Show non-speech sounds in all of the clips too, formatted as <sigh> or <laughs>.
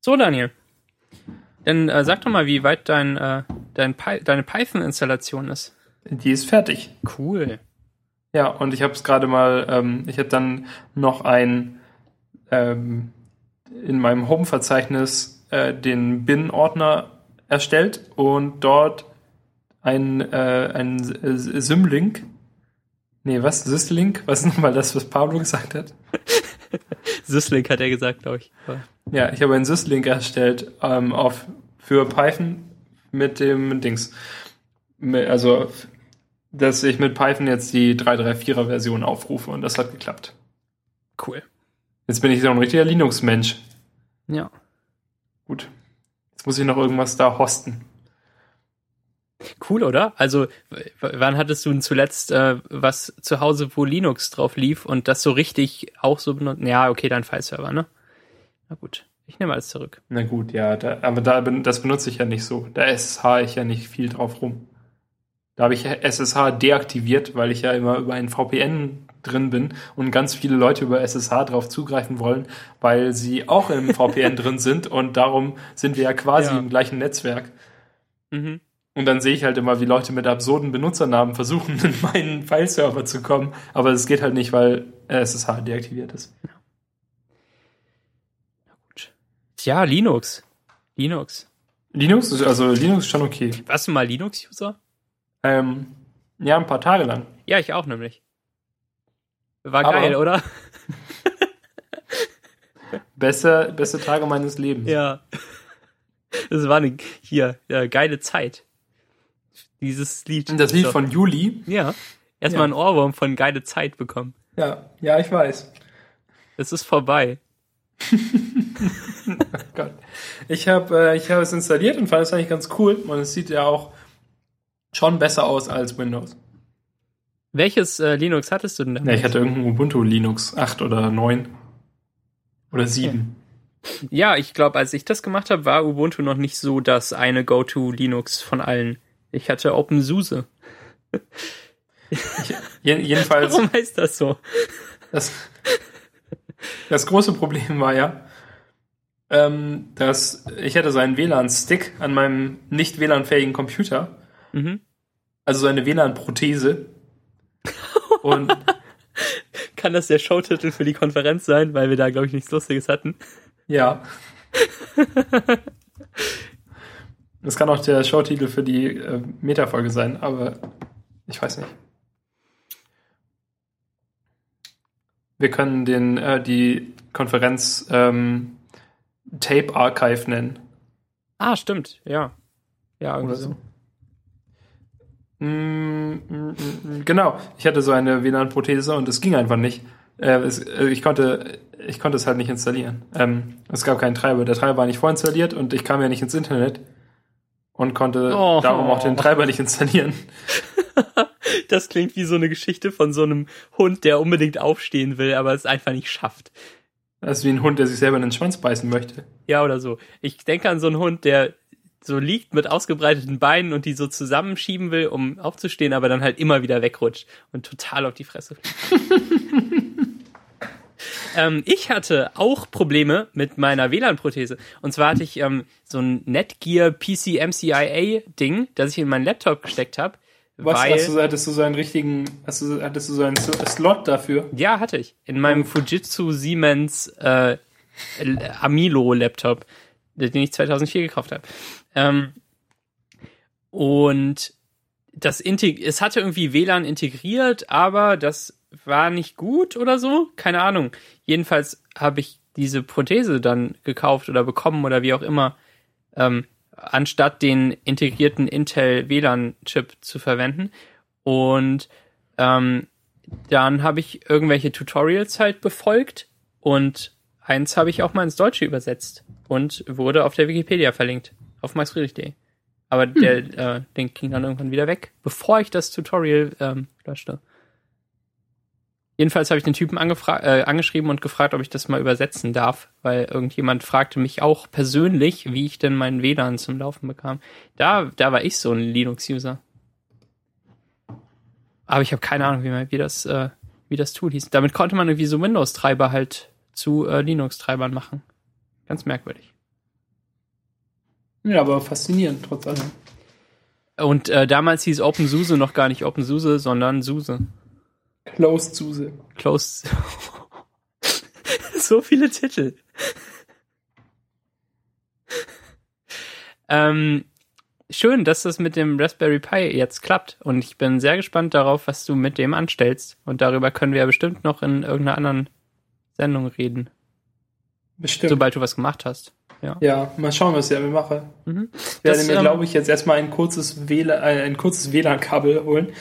So, Daniel. Dann äh, sag doch mal, wie weit dein, äh, dein Py deine Python-Installation ist. Die ist fertig. Cool. Ja, und ich habe es gerade mal, ähm, ich habe dann noch ein ähm, in meinem Home-Verzeichnis äh, den Bin-Ordner erstellt und dort ein, äh, ein Symlink. Nee, was? Syslink? Was <laughs> ist nochmal das, was Pablo gesagt hat? <laughs> Syslink hat er gesagt, glaube ich. Ja, ich habe einen Syslink erstellt ähm, auf, für Python mit dem Dings. Also, dass ich mit Python jetzt die 334er Version aufrufe und das hat geklappt. Cool. Jetzt bin ich so ein richtiger Linux-Mensch. Ja. Gut. Jetzt muss ich noch irgendwas da hosten. Cool, oder? Also, wann hattest du denn zuletzt äh, was zu Hause, wo Linux drauf lief und das so richtig auch so benutzt? Ja, okay, dein File-Server, ne? Na gut, ich nehme alles zurück. Na gut, ja, da, aber da, das benutze ich ja nicht so. Da SSH ich ja nicht viel drauf rum. Da habe ich SSH deaktiviert, weil ich ja immer über ein VPN drin bin und ganz viele Leute über SSH drauf zugreifen wollen, weil sie auch im VPN <laughs> drin sind und darum sind wir ja quasi ja. im gleichen Netzwerk. Mhm. Und dann sehe ich halt immer, wie Leute mit absurden Benutzernamen versuchen, <laughs> in meinen File-Server zu kommen. Aber es geht halt nicht, weil SSH deaktiviert ist. Ja. Na gut. Tja, Linux. Linux. Linux, also Linux ist schon okay. Warst du mal Linux-User? Ähm, ja, ein paar Tage lang. Ja, ich auch nämlich. War Aber geil, oder? <laughs> beste, beste Tage meines Lebens. Ja. Das war eine, hier, ja, geile Zeit. Dieses Lied. Das Lied so. von Juli? Ja. Erstmal ja. einen Ohrwurm von geile Zeit bekommen. Ja, ja, ich weiß. Es ist vorbei. <laughs> <laughs> Gott. Ich habe äh, ich hab es installiert und fand es eigentlich ganz cool. Und es sieht ja auch schon besser aus als Windows. Welches äh, Linux hattest du denn? Ja, ich hatte irgendein Ubuntu Linux 8 oder 9 oder 7. Okay. Ja, ich glaube, als ich das gemacht habe, war Ubuntu noch nicht so das eine Go-To Linux von allen. Ich hatte OpenSUSE. Ich, jedenfalls. <laughs> Warum heißt das so? Das, das große Problem war ja, ähm, dass ich hatte so einen WLAN-Stick an meinem nicht WLAN-fähigen Computer. Mhm. Also so eine WLAN-Prothese. <laughs> Und Kann das der Showtitel für die Konferenz sein, weil wir da, glaube ich, nichts Lustiges hatten? Ja. <laughs> Das kann auch der Showtitel für die äh, Metafolge sein, aber ich weiß nicht. Wir können den, äh, die Konferenz ähm, Tape Archive nennen. Ah, stimmt, ja. Ja, irgendwie Oder so. Mm, mm, mm, genau, ich hatte so eine WLAN-Prothese und es ging einfach nicht. Äh, es, äh, ich, konnte, ich konnte es halt nicht installieren. Ähm, es gab keinen Treiber. Der Treiber war nicht vorinstalliert und ich kam ja nicht ins Internet und konnte oh. darum auch den Treiber nicht installieren. <laughs> das klingt wie so eine Geschichte von so einem Hund, der unbedingt aufstehen will, aber es einfach nicht schafft. Das ist wie ein Hund, der sich selber in den Schwanz beißen möchte. Ja, oder so. Ich denke an so einen Hund, der so liegt mit ausgebreiteten Beinen und die so zusammenschieben will, um aufzustehen, aber dann halt immer wieder wegrutscht und total auf die Fresse <laughs> ähm, ich hatte auch Probleme mit meiner WLAN-Prothese. Und zwar hatte ich ähm, so ein Netgear PC MCIA-Ding, das ich in meinen Laptop gesteckt habe. Was, weil, hast du, hattest du so einen richtigen, hast du, hattest du so einen Slot dafür? Ja, hatte ich. In meinem Fujitsu Siemens äh, Amilo Laptop, den ich 2004 gekauft habe. Ähm, und das Integ es hatte irgendwie WLAN integriert, aber das war nicht gut oder so. Keine Ahnung. Jedenfalls habe ich diese Prothese dann gekauft oder bekommen oder wie auch immer, ähm, anstatt den integrierten Intel WLAN-Chip zu verwenden. Und ähm, dann habe ich irgendwelche Tutorials halt befolgt und eins habe ich auch mal ins Deutsche übersetzt und wurde auf der Wikipedia verlinkt auf maxfriedrich.de. Aber hm. der äh, Ding ging dann irgendwann wieder weg, bevor ich das Tutorial ähm, löschte. Jedenfalls habe ich den Typen äh, angeschrieben und gefragt, ob ich das mal übersetzen darf, weil irgendjemand fragte mich auch persönlich, wie ich denn meinen WLAN zum Laufen bekam. Da, da war ich so ein Linux-User. Aber ich habe keine Ahnung, wie, man, wie, das, äh, wie das Tool hieß. Damit konnte man irgendwie so Windows-Treiber halt zu äh, Linux-Treibern machen. Ganz merkwürdig. Ja, aber faszinierend trotz allem. Und äh, damals hieß OpenSUSE noch gar nicht OpenSUSE, sondern SUSE. Closed SUSE. Closed. <laughs> so viele Titel. ähm, schön, dass das mit dem Raspberry Pi jetzt klappt. Und ich bin sehr gespannt darauf, was du mit dem anstellst. Und darüber können wir ja bestimmt noch in irgendeiner anderen Sendung reden. Bestimmt. Sobald du was gemacht hast. Ja, ja mal schauen, was ich damit mache. Mhm. Ich werde Das, mir, ähm, glaube ich, jetzt erstmal ein kurzes WLAN, äh, ein kurzes WLAN-Kabel holen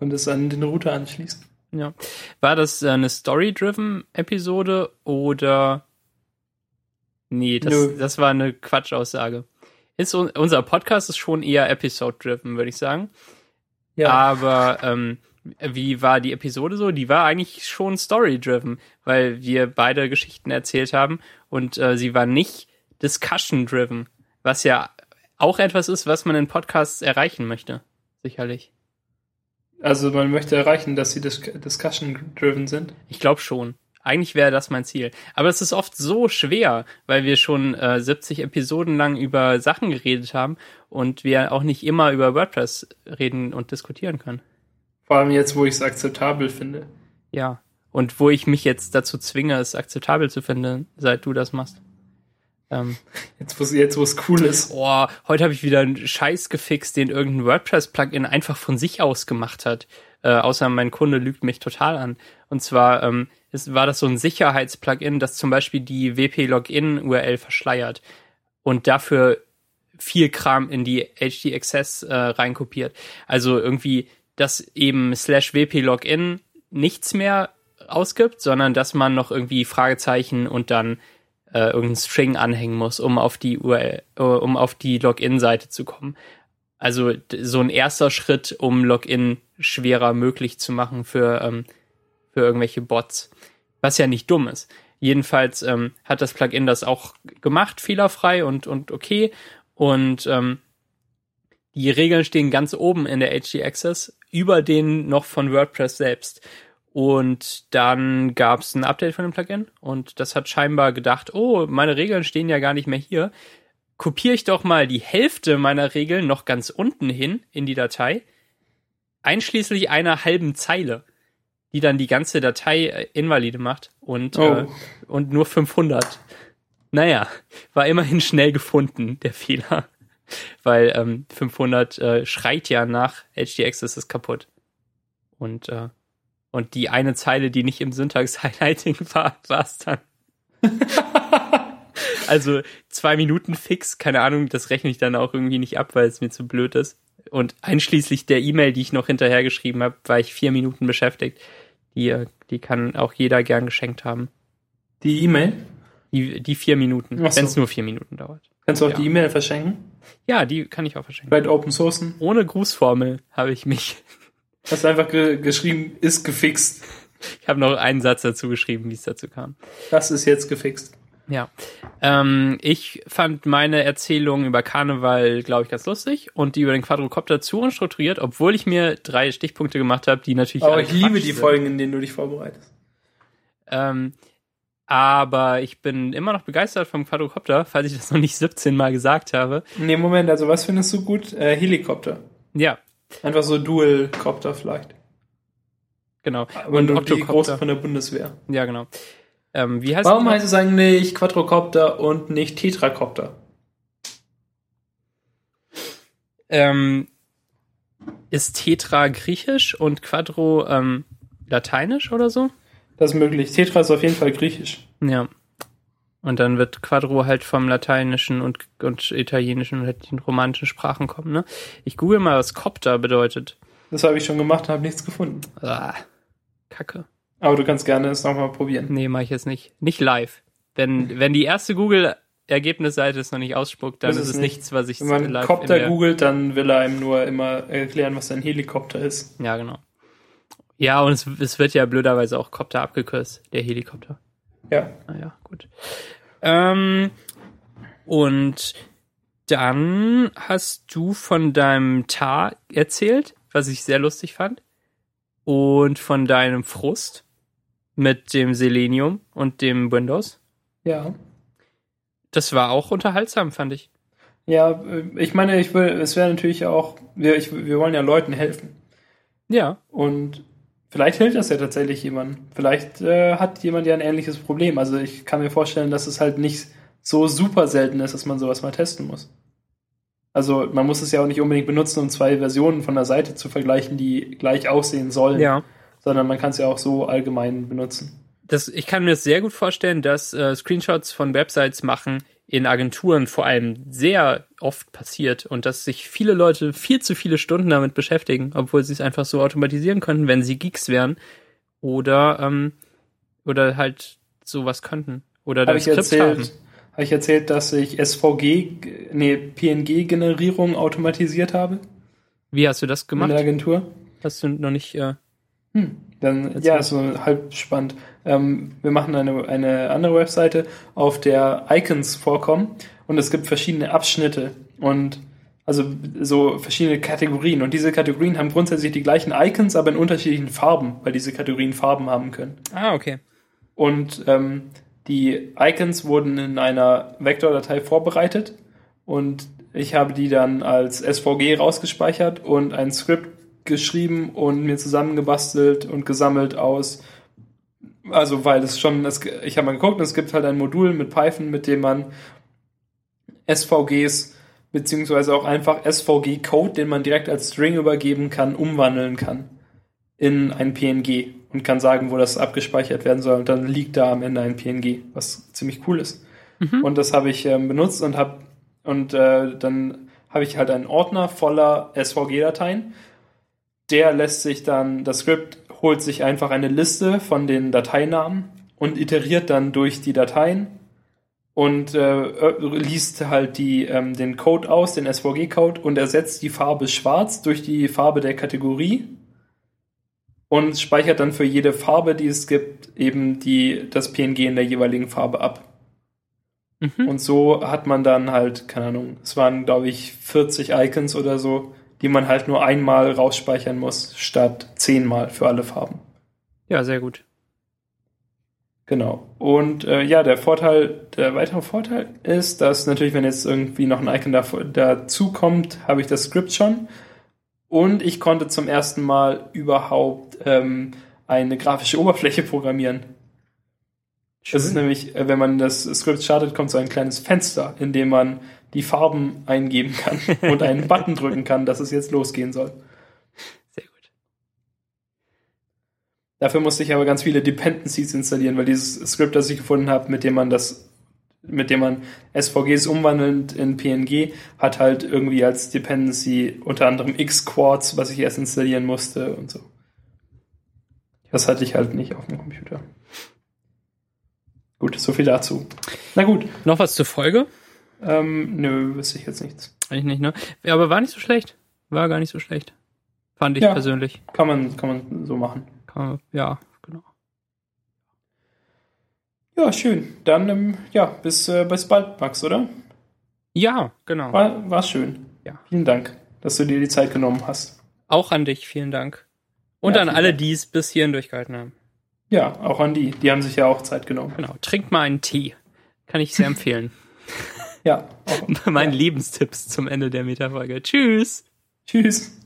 und es an den Router anschließen. Ja. War das äh, eine Story-driven Episode oder Nee, das, Nö. das war eine Quatschaussage. Ist, un- unser Podcast ist schon eher Episode-driven, würde ich sagen. Ja, Aber ähm, wie war die Episode so? Die war eigentlich schon story-driven, weil wir beide Geschichten erzählt haben und äh, sie war nicht discussion-driven, was ja auch etwas ist, was man in Podcasts erreichen möchte. Sicherlich. Also man möchte erreichen, dass sie dis discussion-driven sind. Ich glaube schon. Eigentlich wäre das mein Ziel. Aber es ist oft so schwer, weil wir schon äh, 70 Episoden lang über Sachen geredet haben und wir auch nicht immer über WordPress reden und diskutieren können. Vor allem jetzt, wo ich es akzeptabel finde. Ja. Und wo ich mich jetzt dazu zwinge, es akzeptabel zu finden, seit du das machst. Ähm, Jetzt, wo es jetzt, wo es cool ist. oh, heute habe ich wieder einen Scheiß gefixt, den irgendein WordPress-Plugin einfach von sich aus gemacht hat. Äh, außer mein Kunde lügt mich total an. Und zwar ähm, ist, war das so ein Sicherheitsplugin, das zum Beispiel die WP-Login-URL verschleiert und dafür viel Kram in die HD-Access äh, reinkopiert. Also irgendwie, dass eben slash WP-Login nichts mehr ausgibt, sondern dass man noch irgendwie Fragezeichen und dann äh, irgendeinen String anhängen muss, um auf die URL, äh, um auf die Login-Seite zu kommen. Also so ein erster Schritt, um Login schwerer möglich zu machen für, ähm, für irgendwelche Bots. Was ja nicht dumm ist. Jedenfalls ähm, hat das Plugin das auch gemacht, fehlerfrei und, und okay. Und ähm, die Regeln stehen ganz oben in der HD Access, über den noch von WordPress selbst. Und dann gab es ein Update von dem Plugin und das hat scheinbar gedacht, oh, meine Regeln stehen ja gar nicht mehr hier. Kopiere ich doch mal die Hälfte meiner Regeln noch ganz unten hin in die Datei, einschließlich einer halben Zeile, die dann die ganze Datei äh, invalide macht und, Oh. äh, und nur 500. Naja, war immerhin schnell gefunden, der <laughs> Fehler. Weil ähm, 500 äh, schreit ja nach HD Access ist kaputt. Und, äh, und die eine Zeile, die nicht im Syntax-Highlighting <laughs> war, war es dann. <laughs> also zwei Minuten fix, keine Ahnung, das rechne ich dann auch irgendwie nicht ab, weil es mir zu blöd ist. Und einschließlich der E-Mail, die ich noch hinterher geschrieben habe, war ich vier Minuten beschäftigt. Die, äh, die kann auch jeder gern geschenkt haben. Die E-Mail? Die, die vier Minuten, so. wenn es nur vier Minuten dauert. Kannst du auch Ja. die E-Mail verschenken? Ja, die kann ich auch verschenken. Vielleicht Open Sourcen? Ohne Grußformel habe ich mich. Hast du einfach ge geschrieben, ist gefixt. Ich habe noch einen Satz dazu geschrieben, wie es dazu kam. Das ist jetzt gefixt. Ja. Ähm, ich fand meine Erzählung über Karneval, glaube ich, ganz lustig und die über den Quadrocopter zu unstrukturiert, obwohl ich mir drei Stichpunkte gemacht habe, die natürlich. Aber ich liebe die sind. Folgen, in denen du dich vorbereitest. Ähm, aber ich bin immer noch begeistert vom Quadrocopter, falls ich das noch nicht 17 Mal gesagt habe. Nee, Moment, also was findest du gut? Äh, Helikopter. Ja, Einfach so Dual-Copter vielleicht. genau. Und, und die große von der Bundeswehr. Ja, genau. Ähm, wie heißt Warum heißt es eigentlich Quadrocopter und nicht Tetracopter? ähm, ist Tetra griechisch und Quadro ähm, lateinisch oder so? Das ist möglich. Tetra ist auf jeden Fall griechisch. Ja. Und dann wird Quadro halt vom Lateinischen und, und Italienischen und halt den romanischen Sprachen kommen, ne? Ich google mal, was Copter bedeutet. Das habe ich schon gemacht und habe nichts gefunden. Ah, Kacke. Aber du kannst gerne es nochmal probieren. Nee, mache ich jetzt nicht. Nicht live. Wenn, wenn die erste Google-Ergebnisseite es noch nicht ausspuckt, dann ist ist es nicht. nichts, was ich Wenn man live Copter googelt, dann will er einem nur immer erklären, was ein Helikopter ist. Ja, genau. Ja, und es, es wird ja blöderweise auch Copter abgekürzt, der Helikopter. Ja. Naja, gut. Ähm, und dann hast du von deinem Tar erzählt, was ich sehr lustig fand. Und von deinem Frust mit dem Selenium und dem Windows. Ja. Das war auch unterhaltsam, fand ich. Ja, äh, ich meine, ich will, es wäre natürlich auch, wir, ich, wir wollen ja Leuten helfen. Ja. Und vielleicht hilft das ja tatsächlich jemandem. Vielleicht äh, hat jemand ja ein ähnliches Problem. Also ich kann mir vorstellen, dass es halt nicht so super selten ist, dass man sowas mal testen muss. Also man muss es ja auch nicht unbedingt benutzen, um zwei Versionen von der Seite zu vergleichen, die gleich aussehen sollen. Ja. Sondern man kann es ja auch so allgemein benutzen. Das, ich kann mir das sehr gut vorstellen, dass äh, Screenshots von Websites machen in Agenturen vor allem sehr oft passiert und dass sich viele Leute viel zu viele Stunden damit beschäftigen, obwohl sie es einfach so automatisieren könnten, wenn sie Geeks wären oder ähm, oder halt sowas könnten oder dann Skript haben. Habe ich erzählt, dass ich SVG, nee, PNG-Generierung automatisiert habe? Wie hast du das gemacht? In der Agentur? Hast du noch nicht. Äh, hm, dann, ja, so halb spannend. Ähm, wir machen eine, eine andere Webseite, auf der Icons vorkommen und es gibt verschiedene Abschnitte und also so verschiedene Kategorien. Und diese Kategorien haben grundsätzlich die gleichen Icons, aber in unterschiedlichen Farben, weil diese Kategorien Farben haben können. Ah, okay. Und ähm, die Icons wurden in einer Vektordatei vorbereitet und ich habe die dann als SVG rausgespeichert und ein Skript geschrieben und mir zusammengebastelt und gesammelt aus. Also, weil es schon, es, ich habe mal geguckt, es gibt halt ein Modul mit Python, mit dem man SVGs beziehungsweise auch einfach SVG-Code, den man direkt als String übergeben kann, umwandeln kann in ein PNG und kann sagen, wo das abgespeichert werden soll. Und dann liegt da am Ende ein PNG, was ziemlich cool ist. Mhm. Und das habe ich ähm, benutzt und habe und äh, dann habe ich halt einen Ordner voller SVG-Dateien. Der lässt sich dann, das Skript holt sich einfach eine Liste von den Dateinamen und iteriert dann durch die Dateien und äh, liest halt die, ähm, den Code aus, den SVG-Code und ersetzt die Farbe schwarz durch die Farbe der Kategorie und speichert dann für jede Farbe, die es gibt, eben die, das PNG in der jeweiligen Farbe ab. Mhm. Und so hat man dann halt, keine Ahnung, es waren, glaube ich, 40 Icons oder so, die man halt nur einmal rausspeichern muss, statt zehnmal für alle Farben. Ja, sehr gut. Genau. Und äh, ja, der Vorteil, der weitere Vorteil ist, dass natürlich, wenn jetzt irgendwie noch ein Icon da, dazu kommt, habe ich das Skript schon. Und ich konnte zum ersten Mal überhaupt ähm, eine grafische Oberfläche programmieren. Schön. Das ist nämlich, äh, wenn man das Skript startet, kommt so ein kleines Fenster, in dem man die Farben eingeben kann <laughs> und einen Button drücken kann, dass es jetzt losgehen soll. Sehr gut. Dafür musste ich aber ganz viele Dependencies installieren, weil dieses Skript, das ich gefunden habe, mit dem man das mit dem man SVGs umwandelt in PNG, hat halt irgendwie als Dependency unter anderem X-Quartz, was ich erst installieren musste und so. Das hatte ich halt nicht auf dem Computer. Gut, so viel dazu. Na gut. Noch was zur Folge? Ähm, nö, wüsste ich jetzt nichts. Eigentlich nicht, ne? Aber war nicht so schlecht. War gar nicht so schlecht. Fand ich ja, persönlich. Kann man, kann man so machen. Kann man, ja. Ja, schön. Dann, ähm, ja, bis, äh, bis bald, Max, oder? Ja, genau. War, war schön. Ja. Vielen Dank, dass du dir die Zeit genommen hast. Auch an dich, vielen Dank. Und ja, an alle, die es bis hierhin durchgehalten haben. Ja, auch an die. Die haben sich ja auch Zeit genommen. Genau. Trink mal einen Tee. Kann ich sehr empfehlen. ja. Auch, <laughs> Meine ja. Lebenstipps zum Ende der Metafolge. Tschüss. Tschüss.